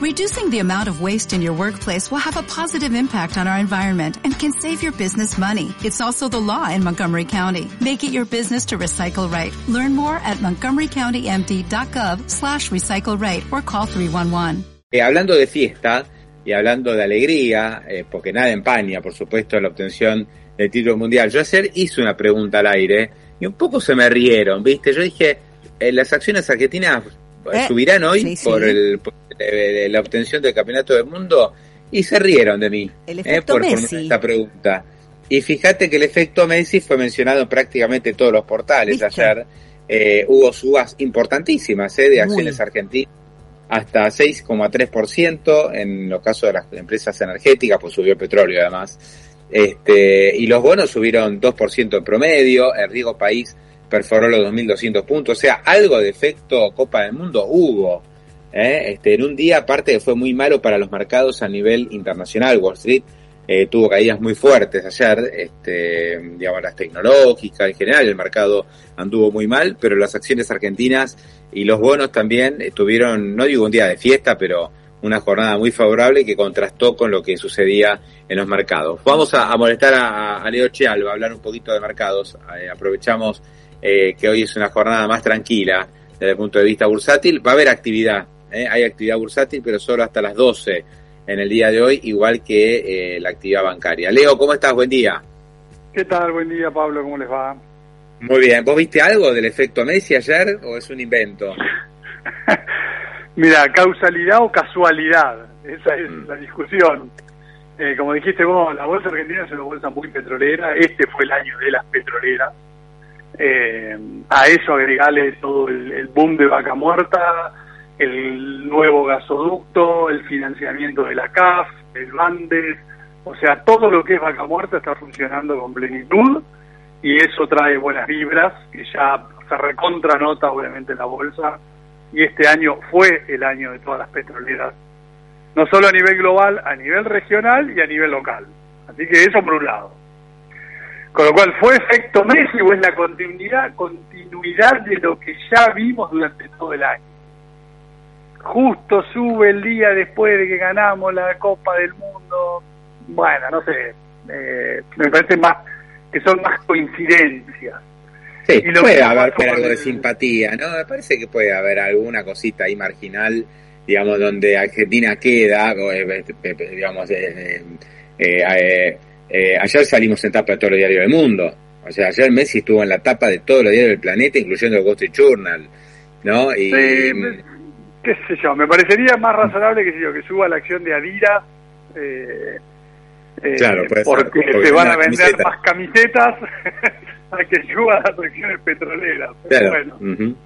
Reducing the amount of waste in your workplace will have a positive impact on our environment and can save your business money. It's also the law in Montgomery County. Make it your business to recycle right. Learn more at montgomerycountymd.gov slash recycle right or call 311. Eh, hablando de fiesta y hablando de alegría, eh, porque nada empaña, por supuesto, la obtención del título mundial. Yo ayer hice una pregunta al aire y un poco se me rieron, ¿viste? Yo dije, eh, las acciones argentinas Eh, subirán hoy sí, sí. por, el, por, eh, la obtención del campeonato del mundo y se rieron de mí El eh, efecto por, por Messi. esta pregunta. Y fíjate que el efecto Messi fue mencionado en prácticamente todos los portales ¿Viste? ayer. Eh, hubo subas importantísimas eh, de acciones Muy. argentinas, hasta 6,3% en los casos de las empresas energéticas, pues subió el petróleo además. Este, y los bonos subieron 2% en promedio, el riesgo país perforó los 2.200 puntos, o sea, algo de efecto Copa del Mundo hubo. ¿Eh? Este, en un día, aparte fue muy malo para los mercados a nivel internacional, Wall Street eh, tuvo caídas muy fuertes ayer, este, digamos, las tecnológicas en general, el mercado anduvo muy mal, pero las acciones argentinas y los bonos también tuvieron, no digo un día de fiesta, pero una jornada muy favorable que contrastó con lo que sucedía en los mercados. Vamos a, a molestar a, a Leo Chialba, a hablar un poquito de mercados. Eh, aprovechamos eh, que hoy es una jornada más tranquila desde el punto de vista bursátil. Va a haber actividad, eh, hay actividad bursátil, pero solo hasta las 12 en el día de hoy, igual que eh, la actividad bancaria. Leo, ¿cómo estás? Buen día. ¿Qué tal? Buen día, Pablo. ¿Cómo les va? Muy bien. ¿Vos viste algo del efecto Messi ayer o es un invento? Mira, causalidad o casualidad, esa es Mm. la discusión. Eh, como dijiste vos, la bolsa argentina es una bolsa muy petrolera, este fue el año de las petroleras. Eh, a eso agregarle todo el, el boom de vaca muerta, el nuevo gasoducto, el financiamiento de la CAF, el Bandes, o sea, todo lo que es vaca muerta está funcionando con plenitud y eso trae buenas vibras, que ya se recontra nota obviamente en la bolsa y este año fue el año de todas las petroleras, no solo a nivel global, a nivel regional y a nivel local. Así que eso por un lado. Con lo cual, ¿fue efecto Messi o es la continuidad, continuidad de lo que ya vimos durante todo el año? Justo sube el día después de que ganamos la Copa del Mundo. Bueno, no sé, eh, me parece más que son más coincidencias. Sí, Y lo puede haber algo de simpatía, ¿no? Me parece que puede haber alguna cosita ahí marginal, digamos, donde Argentina queda, o, eh, eh, eh, digamos, eh, eh, eh, ayer salimos en tapa de todos los diarios del mundo. O sea, ayer Messi estuvo en la tapa de todos los diarios del planeta, incluyendo el Wall Street Journal, ¿no? Y, Sí, me- qué sé yo, me parecería más razonable que, yo, que suba la acción de Adidas, eh, eh, Claro, puede ser, porque, porque se van a vender más camisetas a que suba las acciones petroleras. Pero Claro. bueno, ujú.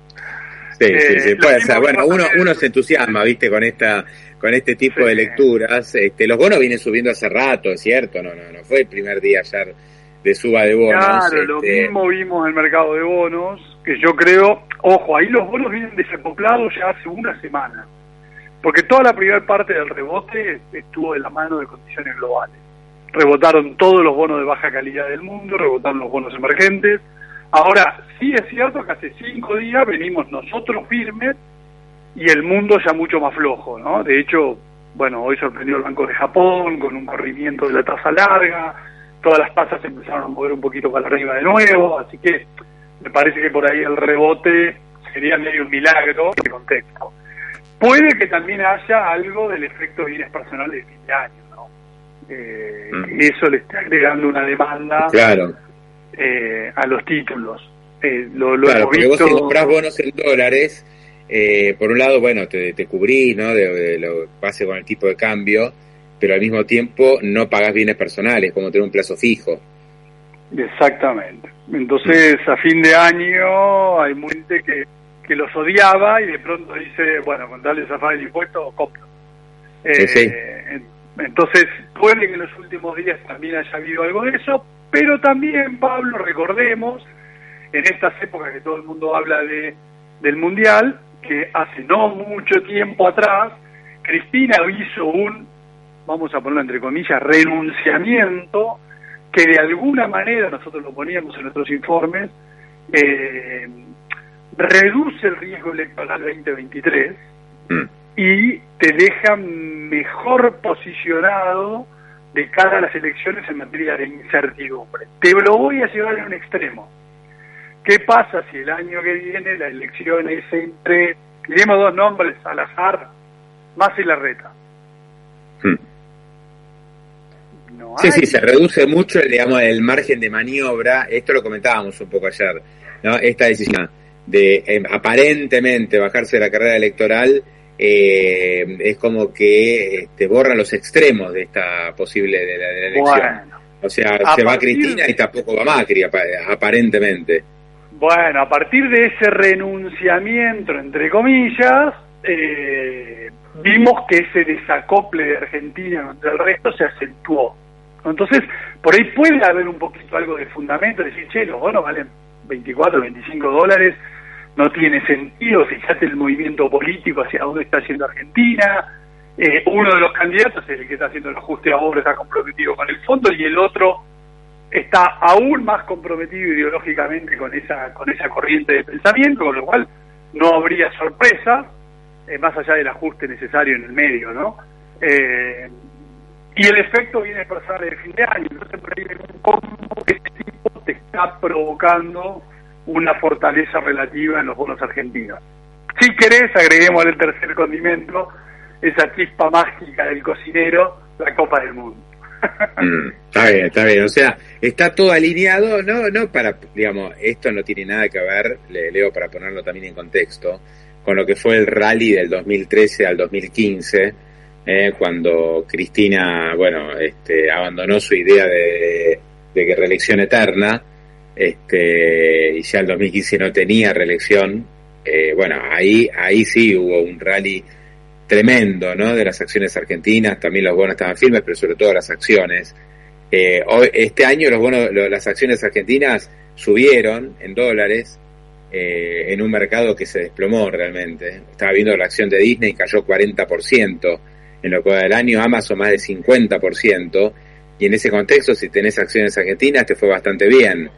Sí, Eh, sí, sí, puede ser. Bueno, uno, uno se entusiasma, ¿viste? Con esta con este tipo Sí. de lecturas. Este, los bonos vienen subiendo hace rato, es cierto, no, no, no fue el primer día ayer de suba de bonos. claro, lo este, mismo vimos en el mercado de bonos, que yo creo, ojo, ahí los bonos vienen desacoplados ya hace una semana, porque toda la primera parte del rebote estuvo de la mano de condiciones globales. Rebotaron todos los bonos de baja calidad del mundo, rebotaron los bonos emergentes. Ahora, sí es cierto que hace cinco días venimos nosotros firmes y el mundo ya mucho más flojo, ¿no? De hecho, bueno, hoy sorprendió el Banco de Japón con un corrimiento de la tasa larga, todas las tasas se empezaron a mover un poquito para arriba de nuevo, así que me parece que por ahí el rebote sería medio un milagro de contexto. Puede que también haya algo del efecto bienes personales de fin de año, ¿no? Eh, Mm. que Eso le está agregando una demanda Claro, eh, a los títulos. Eh, lo, lo claro, hemos porque vos si comprás bonos en dólares, eh, por un lado, bueno, te, te cubrís, ¿no? De, de lo que pase con el tipo de cambio, pero al mismo tiempo no pagás bienes personales, como tener un plazo fijo. Exactamente. Entonces, a fin de año hay mucha gente que, que los odiaba y de pronto dice, bueno, con tal de zafar el impuesto, compro. Sí, sí. en- Entonces, puede que en los últimos días también haya habido algo de eso, pero también, Pablo, recordemos, en estas épocas que todo el mundo habla de del Mundial, que hace no mucho tiempo atrás, Cristina hizo un, vamos a ponerlo entre comillas, renunciamiento que de alguna manera, nosotros lo poníamos en nuestros informes, eh, reduce el riesgo electoral 2023, Mm. y te dejan mejor posicionado de cara a las elecciones en materia de incertidumbre. Te lo voy a llevar a un extremo. ¿Qué pasa si el año que viene la elección es entre, diremos dos nombres al azar, más y la reta? Sí, sí, se reduce mucho digamos, el margen de maniobra. Esto lo comentábamos un poco ayer. ¿no? Esta decisión de eh, aparentemente bajarse de la carrera electoral eh, es como que este, borra los extremos de esta posible de la, elección. o sea, se va Cristina y tampoco va Macri, aparentemente. Bueno, a partir de ese renunciamiento, entre comillas, eh, vimos que ese desacople de Argentina contra el resto se acentuó. Entonces, por ahí puede haber un poquito algo de fundamento, decir, che, los bonos valen 24, 25 dólares, no tiene sentido, fíjate el movimiento político hacia dónde está yendo Argentina, eh, uno de los candidatos es el que está haciendo el ajuste ahora, está comprometido con el fondo y el otro está aún más comprometido ideológicamente con esa, con esa corriente de pensamiento, con lo cual no habría sorpresa, eh, más allá del ajuste necesario en el medio, ¿no? Eh, y el efecto viene a pasar el fin de año, entonces por ahí un combo este tipo te está provocando una fortaleza relativa en los bonos argentinos. Si querés, agreguemos el tercer condimento, esa chispa mágica del cocinero, la Copa del Mundo. Mm, está bien, está bien. O sea, está todo alineado, no, no para, digamos, esto no tiene nada que ver, le leo para ponerlo también en contexto, con lo que fue el rally del 2013 al 2015, eh, cuando Cristina, bueno, este, abandonó su idea de, que reelección eterna este, y ya el 2015 no tenía reelección, eh, bueno, ahí, ahí sí hubo un rally tremendo, ¿no? De las acciones argentinas, también los bonos estaban firmes, pero sobre todo las acciones. Eh, hoy, este año los bonos, las acciones argentinas subieron en dólares eh, en un mercado que se desplomó realmente. Estaba viendo la acción de Disney cayó 40% en lo que va del año, Amazon más de 50%, y en ese contexto, si tenés acciones argentinas, te fue bastante bien.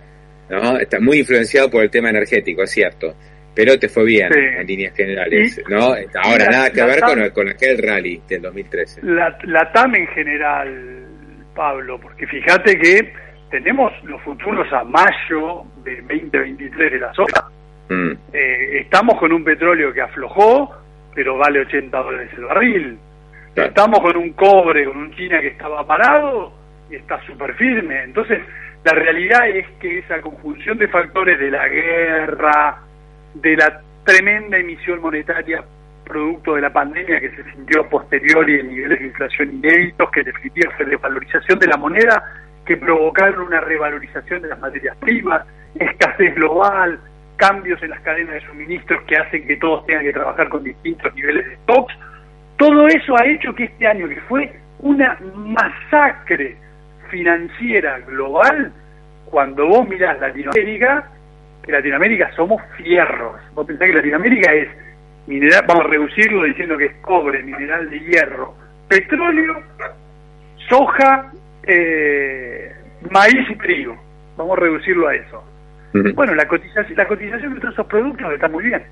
¿no? Está muy influenciado por el tema energético, es cierto, pero te fue bien en líneas generales, ¿no? Ahora, nada que ver con, con, aquel rally del 2013. La, la TAM en general, Pablo, porque fíjate que tenemos los futuros a mayo de 2023 de la soja. Mm. Eh, estamos con un petróleo que aflojó, pero vale 80 dólares el barril. Estamos con un cobre, con un China que estaba parado y está súper firme. Entonces, la realidad es que esa conjunción de factores de la guerra, de la tremenda emisión monetaria producto de la pandemia que se sintió posterior y de niveles de inflación inéditos, que definitivamente fue revalorización de la moneda, que provocaron una revalorización de las materias primas, escasez global, cambios en las cadenas de suministros que hacen que todos tengan que trabajar con distintos niveles de stocks. Todo eso ha hecho que este año, que fue una masacre financiera global, cuando vos mirás Latinoamérica, que Latinoamérica somos fierros. Vos pensás que Latinoamérica es mineral, vamos a reducirlo diciendo que es cobre, mineral de hierro, petróleo, soja, eh, maíz y trigo. Vamos a reducirlo a eso. Bueno, la cotización, la cotización de todos esos productos está muy bien.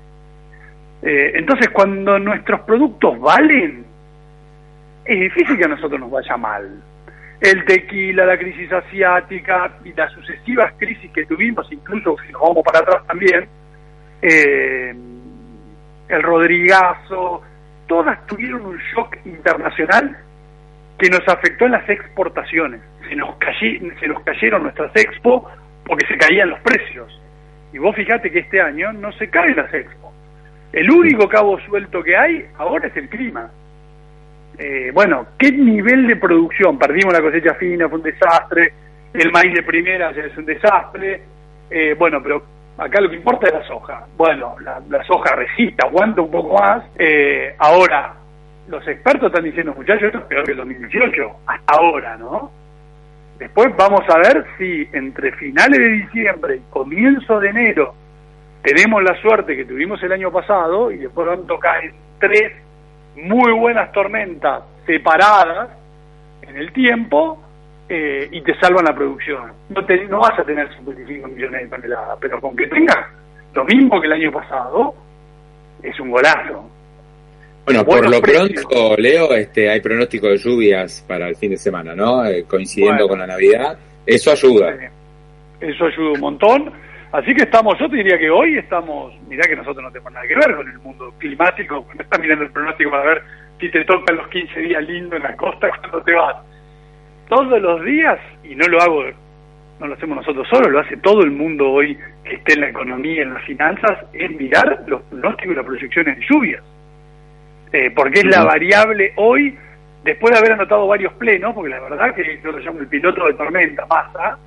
Eh, entonces, cuando nuestros productos valen, es difícil que a nosotros nos vaya mal el tequila, la crisis asiática y las sucesivas crisis que tuvimos, incluso si nos vamos para atrás también, eh, el Rodrigazo, todas tuvieron un shock internacional que nos afectó en las exportaciones. Se nos, se nos cayeron nuestras expo porque se caían los precios. Y vos fijate que este año no se caen las expo. El único cabo suelto que hay ahora es el clima. Eh, bueno, ¿qué nivel de producción? Perdimos la cosecha fina, fue un desastre, el maíz de primera es un desastre, eh, bueno, pero acá lo que importa es la soja. Bueno, la, soja resiste, aguanta un poco más. Eh, ahora, los expertos están diciendo, muchachos, esto es peor que el 2018, hasta ahora, ¿no? Después vamos a ver si entre finales de diciembre y comienzo de enero tenemos la suerte que tuvimos el año pasado y van a tocar tres muy buenas tormentas separadas en el tiempo eh, y te salvan la producción. No, te, no vas a tener 55 millones de toneladas, pero con que tengas lo mismo que el año pasado, es un golazo. Bueno, por lo pronto, Leo, este, hay pronóstico de lluvias para el fin de semana, ¿no? Eh, coincidiendo con la Navidad. Eso ayuda. Eso ayuda un montón. Así que estamos, yo te diría que hoy estamos, mirá que nosotros no tenemos nada que ver con el mundo climático, no estás mirando el pronóstico para ver si te tocan los 15 días lindos en la costa cuando te vas. Todos los días, y no lo hago, no lo hacemos nosotros solos, lo hace todo el mundo hoy que esté en la economía, en las finanzas, es mirar los pronósticos y las proyecciones de lluvias. Eh, porque es la variable hoy, después de haber anotado varios plenos, porque la verdad que yo lo llamo el piloto de tormenta, Massa,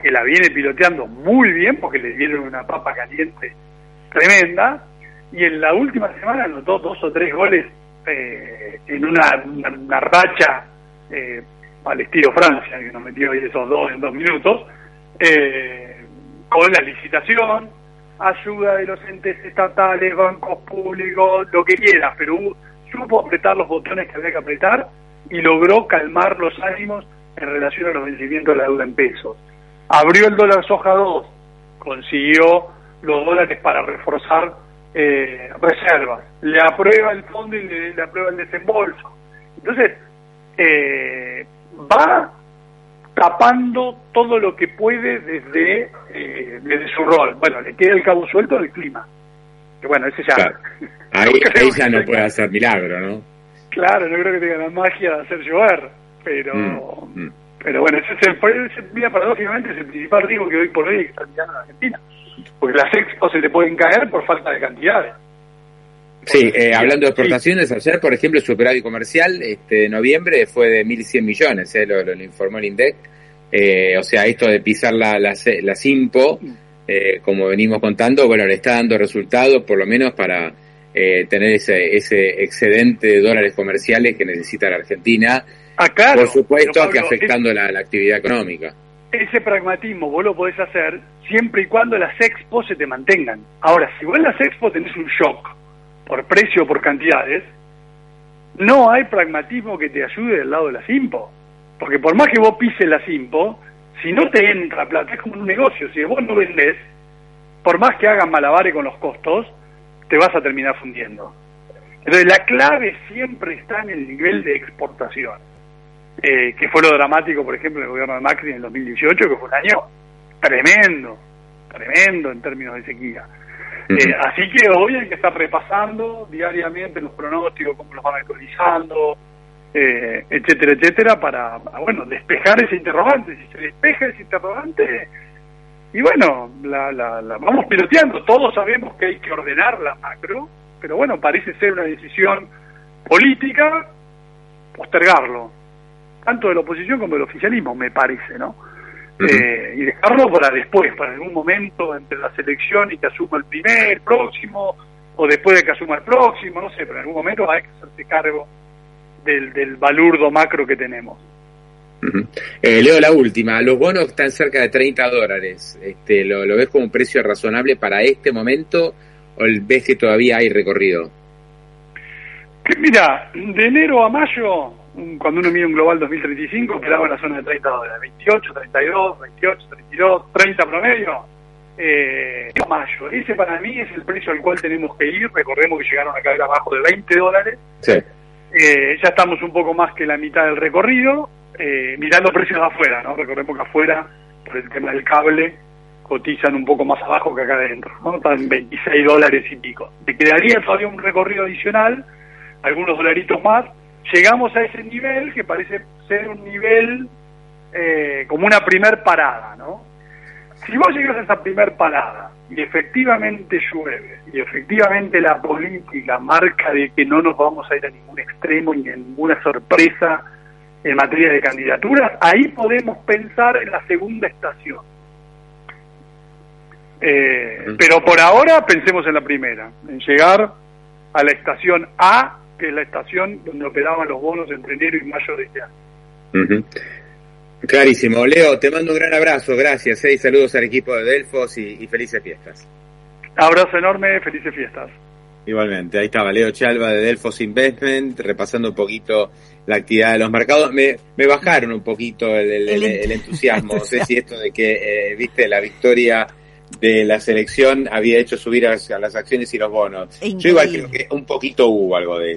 que la viene piloteando muy bien porque le dieron una papa caliente tremenda, y en la última semana anotó dos o tres goles eh, en una, racha eh, al estilo Francia, que nos metió ahí esos dos en dos minutos, eh, con la licitación, ayuda de los entes estatales, bancos públicos, lo que quiera, pero supo apretar los botones que había que apretar y logró calmar los ánimos en relación a los vencimientos de la deuda en pesos. Abrió el dólar soja 2, consiguió los dólares para reforzar eh, reservas, le aprueba el fondo y le, aprueba el desembolso. Entonces, eh, va tapando todo lo que puede desde, eh, desde su rol. Bueno, le queda el cabo suelto del clima. Que bueno, ese ya... Ahí, ya no puede hacer milagro, ¿no? Claro, no creo que tenga la magia de hacer llover, pero... Mm, mm. Pero bueno, ese es el, mira, paradójicamente es el principal riesgo que hoy por hoy está mirando en Argentina. Porque las expos se le pueden caer por falta de cantidades. Sí, eh, hablando de exportaciones, ayer, por ejemplo, su operario comercial este, de noviembre fue de 1.100 millones, eh, lo, informó el INDEC. Eh, o sea, esto de pisar la, la, la Simpo, eh, como venimos contando, bueno, le está dando resultados, por lo menos para eh, tener ese, ese excedente de dólares comerciales que necesita la Argentina. Ah, por supuesto, que afectando la, la actividad económica. Ese pragmatismo vos lo podés hacer siempre y cuando las expos se te mantengan. Ahora, si vos en las expos tenés un shock, por precio o por cantidades, no hay pragmatismo que te ayude del lado de la Simpo. Porque por más que vos pises la Simpo, si no te entra plata, es como un negocio, si vos no vendés, por más que hagan malabares con los costos, te vas a terminar fundiendo. Entonces la clave siempre está en el nivel de exportación, eh, que fue lo dramático, por ejemplo, en el gobierno de Macri en el 2018, que fue un año tremendo, tremendo en términos de sequía. Eh, así que hoy hay que estar repasando diariamente los pronósticos, cómo los van actualizando, eh, etcétera, etcétera, para, bueno, despejar ese interrogante. Si se despeja ese interrogante, y bueno, la, la, vamos piloteando. Todos sabemos que hay que ordenar la macro, pero bueno, parece ser una decisión política postergarlo, tanto de la oposición como del oficialismo, me parece, ¿no? Eh, y dejarlo para después, para algún momento entre la selección y que asuma el primer, próximo, o después de que asuma el próximo, no sé, pero en algún momento hay que hacerse cargo del, del balurdo macro que tenemos. eh, leo la última. Los bonos están cerca de 30 dólares. Este, ¿lo, ¿Lo ves como un precio razonable para este momento o ves que todavía hay recorrido? Mira, de enero a mayo cuando uno mide un global 2035, quedaba en la zona de 30 dólares. 28, 32, 28, 32, 30 promedio. Eh, mayo. Ese para mí es el precio al cual tenemos que ir. Recordemos que llegaron a caer abajo de 20 dólares. Sí. Eh, ya estamos un poco más que la mitad del recorrido. Eh, mirando precios de afuera, ¿no? Recordemos que afuera, por el tema del cable, cotizan un poco más abajo que acá adentro, ¿no? Están 26 dólares y pico. Te quedaría todavía un recorrido adicional, algunos dolaritos más, llegamos a ese nivel que parece ser un nivel eh, como una primer parada, ¿no? Si vos llegas a esa primer parada y efectivamente llueve y efectivamente la política marca de que no nos vamos a ir a ningún extremo ni a ninguna sorpresa en materia de candidaturas, ahí podemos pensar en la segunda estación. Eh, pero por ahora pensemos en la primera, en llegar a la estación A que es la estación donde operaban los bonos entre enero y mayo de este año. Clarísimo. Leo, te mando un gran abrazo, gracias. ¿eh? saludos al equipo de Delfos y, felices fiestas. Abrazo enorme, felices fiestas. Igualmente, ahí estaba Leo Chalva de Delfos Investment, repasando un poquito la actividad de los mercados. Me, me bajaron un poquito el, entusiasmo. no sé si esto de que, eh, viste, la victoria de la selección había hecho subir a, las acciones y los bonos. Yo igual creo que un poquito hubo algo de eso.